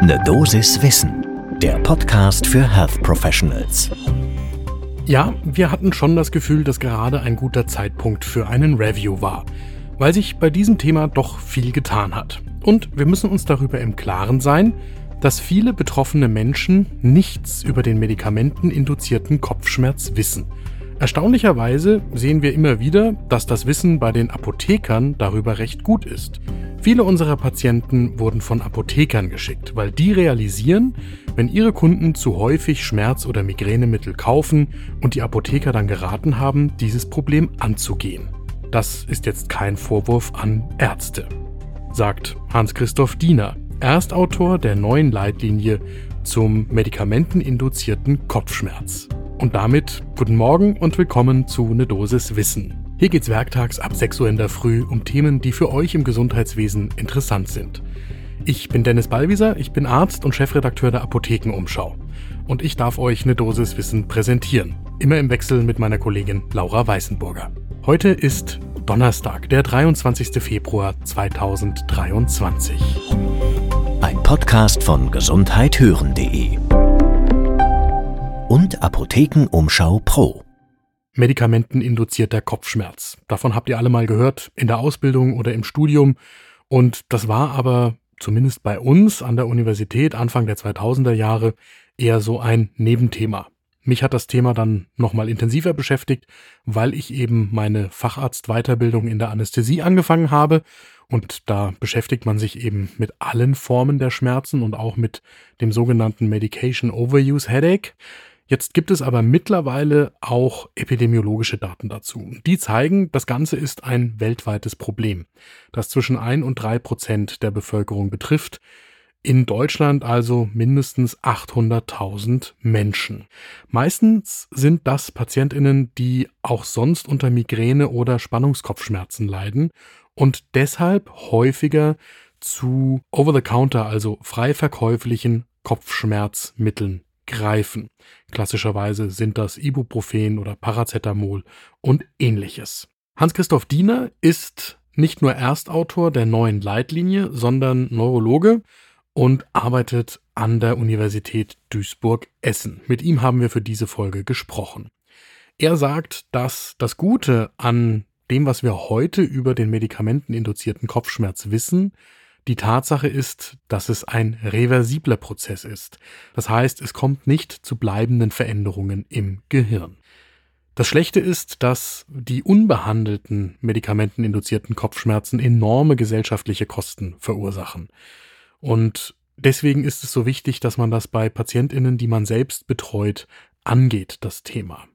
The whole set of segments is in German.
Ne Dosis Wissen, der Podcast für Health Professionals. Ja, wir hatten schon das Gefühl, dass gerade ein guter Zeitpunkt für einen Review war, weil sich bei diesem Thema doch viel getan hat. Und wir müssen uns darüber im Klaren sein, dass viele betroffene Menschen nichts über den medikamenteninduzierten Kopfschmerz wissen. Erstaunlicherweise sehen wir immer wieder, dass das Wissen bei den Apothekern darüber recht gut ist. Viele unserer Patienten wurden von Apothekern geschickt, weil die realisieren, wenn ihre Kunden zu häufig Schmerz- oder Migränemittel kaufen und die Apotheker dann geraten haben, dieses Problem anzugehen. Das ist jetzt kein Vorwurf an Ärzte, sagt Hans-Christoph Diener, Erstautor der neuen Leitlinie zum medikamenteninduzierten Kopfschmerz. Und damit guten Morgen und willkommen zu Ne Dosis Wissen. Hier geht's werktags ab 6 Uhr in der Früh um Themen, die für euch im Gesundheitswesen interessant sind. Ich bin Dennis Ballwieser, ich bin Arzt und Chefredakteur der Apothekenumschau. Und ich darf euch eine Dosis Wissen präsentieren. Immer im Wechsel mit meiner Kollegin Laura Weißenburger. Heute ist Donnerstag, der 23. Februar 2023. Ein Podcast von gesundheithören.de und Apothekenumschau Pro. Medikamenteninduzierter Kopfschmerz. Davon habt ihr alle mal gehört, in der Ausbildung oder im Studium. Und das war aber zumindest bei uns an der Universität Anfang der 2000er Jahre eher so ein Nebenthema. Mich hat das Thema dann nochmal intensiver beschäftigt, weil ich eben meine Facharztweiterbildung in der Anästhesie angefangen habe und da beschäftigt man sich eben mit allen Formen der Schmerzen und auch mit dem sogenannten Medication Overuse Headache. Jetzt gibt es aber mittlerweile auch epidemiologische Daten dazu. Die zeigen, das Ganze ist ein weltweites Problem, das zwischen ein und drei Prozent der Bevölkerung betrifft. In Deutschland also mindestens 800.000 Menschen. Meistens sind das Patientinnen, die auch sonst unter Migräne oder Spannungskopfschmerzen leiden und deshalb häufiger zu Over-the-Counter, also frei verkäuflichen Kopfschmerzmitteln greifen. Klassischerweise sind das Ibuprofen oder Paracetamol und ähnliches. Hans-Christoph Diener ist nicht nur Erstautor der neuen Leitlinie, sondern Neurologe und arbeitet an der Universität Duisburg-Essen. Mit ihm haben wir für diese Folge gesprochen. Er sagt, dass das Gute an dem, was wir heute über den medikamenteninduzierten Kopfschmerz wissen, die Tatsache ist, dass es ein reversibler Prozess ist. Das heißt, es kommt nicht zu bleibenden Veränderungen im Gehirn. Das Schlechte ist, dass die unbehandelten medikamenteninduzierten Kopfschmerzen enorme gesellschaftliche Kosten verursachen. Und deswegen ist es so wichtig, dass man das bei Patientinnen, die man selbst betreut, angeht, das Thema.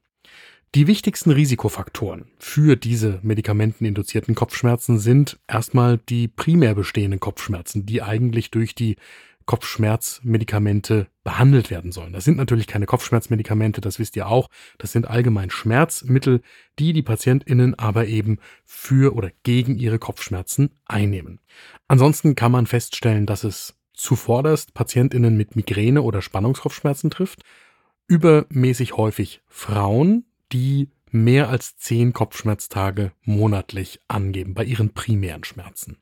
Die wichtigsten Risikofaktoren für diese medikamenteninduzierten Kopfschmerzen sind erstmal die primär bestehenden Kopfschmerzen, die eigentlich durch die Kopfschmerzmedikamente behandelt werden sollen. Das sind natürlich keine Kopfschmerzmedikamente, das wisst ihr auch. Das sind allgemein Schmerzmittel, die die Patientinnen aber eben für oder gegen ihre Kopfschmerzen einnehmen. Ansonsten kann man feststellen, dass es zuvorderst Patientinnen mit Migräne oder Spannungskopfschmerzen trifft, übermäßig häufig Frauen, die mehr als zehn Kopfschmerztage monatlich angeben bei ihren primären Schmerzen.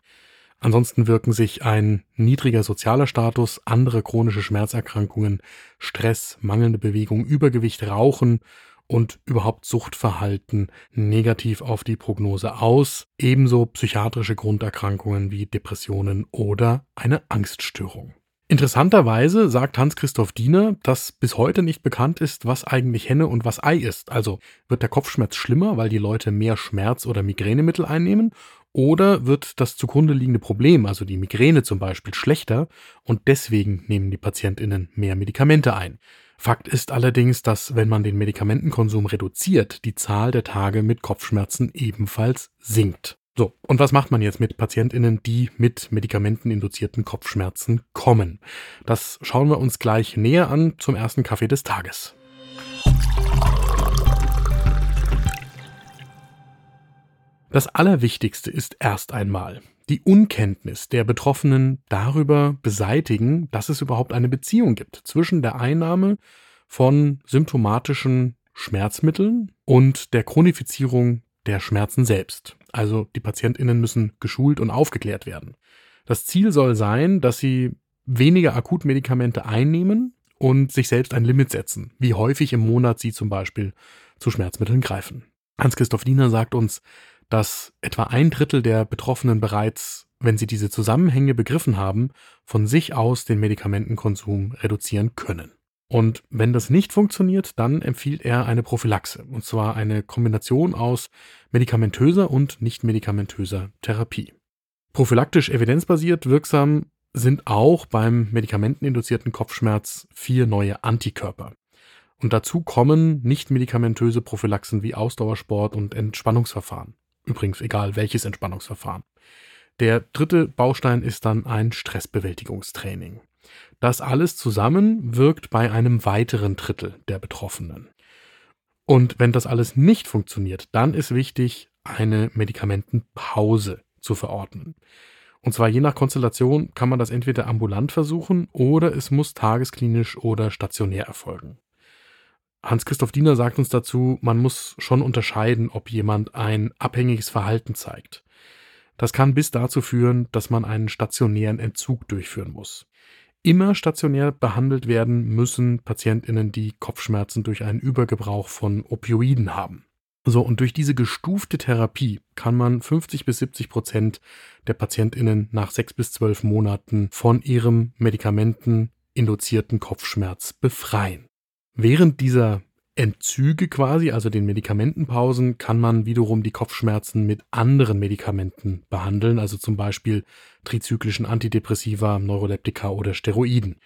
Ansonsten wirken sich ein niedriger sozialer Status, andere chronische Schmerzerkrankungen, Stress, mangelnde Bewegung, Übergewicht, Rauchen und überhaupt Suchtverhalten negativ auf die Prognose aus, ebenso psychiatrische Grunderkrankungen wie Depressionen oder eine Angststörung. Interessanterweise sagt Hans-Christoph Diener, dass bis heute nicht bekannt ist, was eigentlich Henne und was Ei ist. Also wird der Kopfschmerz schlimmer, weil die Leute mehr Schmerz- oder Migränemittel einnehmen? Oder wird das zugrunde liegende Problem, also die Migräne zum Beispiel, schlechter und deswegen nehmen die PatientInnen mehr Medikamente ein? Fakt ist allerdings, dass wenn man den Medikamentenkonsum reduziert, die Zahl der Tage mit Kopfschmerzen ebenfalls sinkt. So, und was macht man jetzt mit PatientInnen, die mit medikamenteninduzierten Kopfschmerzen kommen? Das schauen wir uns gleich näher an zum ersten Kaffee des Tages. Das Allerwichtigste ist erst einmal die Unkenntnis der Betroffenen darüber beseitigen, dass es überhaupt eine Beziehung gibt zwischen der Einnahme von symptomatischen Schmerzmitteln und der Chronifizierung der Schmerzen selbst. Also die Patientinnen müssen geschult und aufgeklärt werden. Das Ziel soll sein, dass sie weniger Akutmedikamente einnehmen und sich selbst ein Limit setzen, wie häufig im Monat sie zum Beispiel zu Schmerzmitteln greifen. Hans-Christoph Diener sagt uns, dass etwa ein Drittel der Betroffenen bereits, wenn sie diese Zusammenhänge begriffen haben, von sich aus den Medikamentenkonsum reduzieren können. Und wenn das nicht funktioniert, dann empfiehlt er eine Prophylaxe, und zwar eine Kombination aus medikamentöser und nicht medikamentöser Therapie. Prophylaktisch evidenzbasiert wirksam sind auch beim medikamenteninduzierten Kopfschmerz vier neue Antikörper. Und dazu kommen nicht medikamentöse Prophylaxen wie Ausdauersport und Entspannungsverfahren. Übrigens egal welches Entspannungsverfahren. Der dritte Baustein ist dann ein Stressbewältigungstraining. Das alles zusammen wirkt bei einem weiteren Drittel der Betroffenen. Und wenn das alles nicht funktioniert, dann ist wichtig, eine Medikamentenpause zu verordnen. Und zwar je nach Konstellation kann man das entweder ambulant versuchen oder es muss tagesklinisch oder stationär erfolgen. Hans-Christoph Diener sagt uns dazu, man muss schon unterscheiden, ob jemand ein abhängiges Verhalten zeigt. Das kann bis dazu führen, dass man einen stationären Entzug durchführen muss immer stationär behandelt werden müssen Patientinnen, die Kopfschmerzen durch einen Übergebrauch von Opioiden haben. So, und durch diese gestufte Therapie kann man 50 bis 70 Prozent der Patientinnen nach sechs bis zwölf Monaten von ihrem medikamenteninduzierten Kopfschmerz befreien. Während dieser Entzüge quasi, also den Medikamentenpausen, kann man wiederum die Kopfschmerzen mit anderen Medikamenten behandeln, also zum Beispiel trizyklischen Antidepressiva, Neuroleptika oder Steroiden.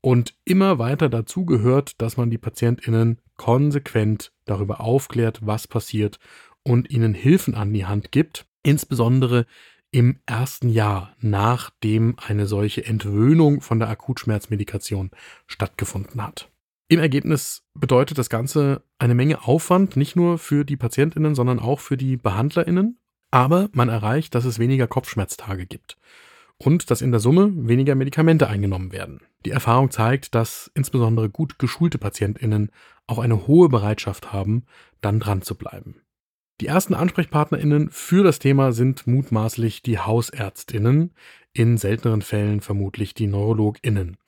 Und immer weiter dazu gehört, dass man die PatientInnen konsequent darüber aufklärt, was passiert und ihnen Hilfen an die Hand gibt, insbesondere im ersten Jahr, nachdem eine solche Entwöhnung von der Akutschmerzmedikation stattgefunden hat. Im Ergebnis bedeutet das Ganze eine Menge Aufwand, nicht nur für die Patientinnen, sondern auch für die Behandlerinnen. Aber man erreicht, dass es weniger Kopfschmerztage gibt und dass in der Summe weniger Medikamente eingenommen werden. Die Erfahrung zeigt, dass insbesondere gut geschulte Patientinnen auch eine hohe Bereitschaft haben, dann dran zu bleiben. Die ersten Ansprechpartnerinnen für das Thema sind mutmaßlich die Hausärztinnen, in selteneren Fällen vermutlich die Neurologinnen.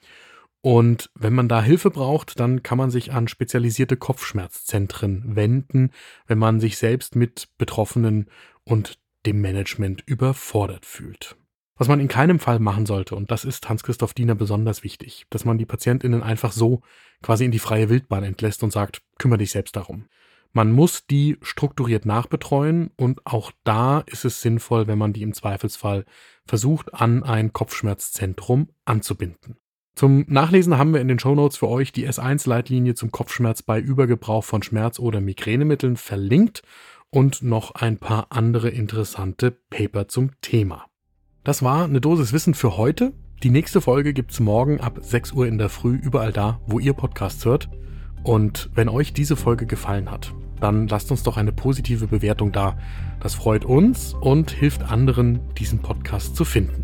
Und wenn man da Hilfe braucht, dann kann man sich an spezialisierte Kopfschmerzzentren wenden, wenn man sich selbst mit Betroffenen und dem Management überfordert fühlt. Was man in keinem Fall machen sollte, und das ist Hans-Christoph Diener besonders wichtig, dass man die PatientInnen einfach so quasi in die freie Wildbahn entlässt und sagt, kümmere dich selbst darum. Man muss die strukturiert nachbetreuen und auch da ist es sinnvoll, wenn man die im Zweifelsfall versucht, an ein Kopfschmerzzentrum anzubinden. Zum Nachlesen haben wir in den Shownotes für euch die S1-Leitlinie zum Kopfschmerz bei Übergebrauch von Schmerz- oder Migränemitteln verlinkt und noch ein paar andere interessante Paper zum Thema. Das war eine Dosis Wissen für heute. Die nächste Folge gibt's morgen ab 6 Uhr in der Früh überall da, wo ihr Podcasts hört. Und wenn euch diese Folge gefallen hat, dann lasst uns doch eine positive Bewertung da. Das freut uns und hilft anderen, diesen Podcast zu finden.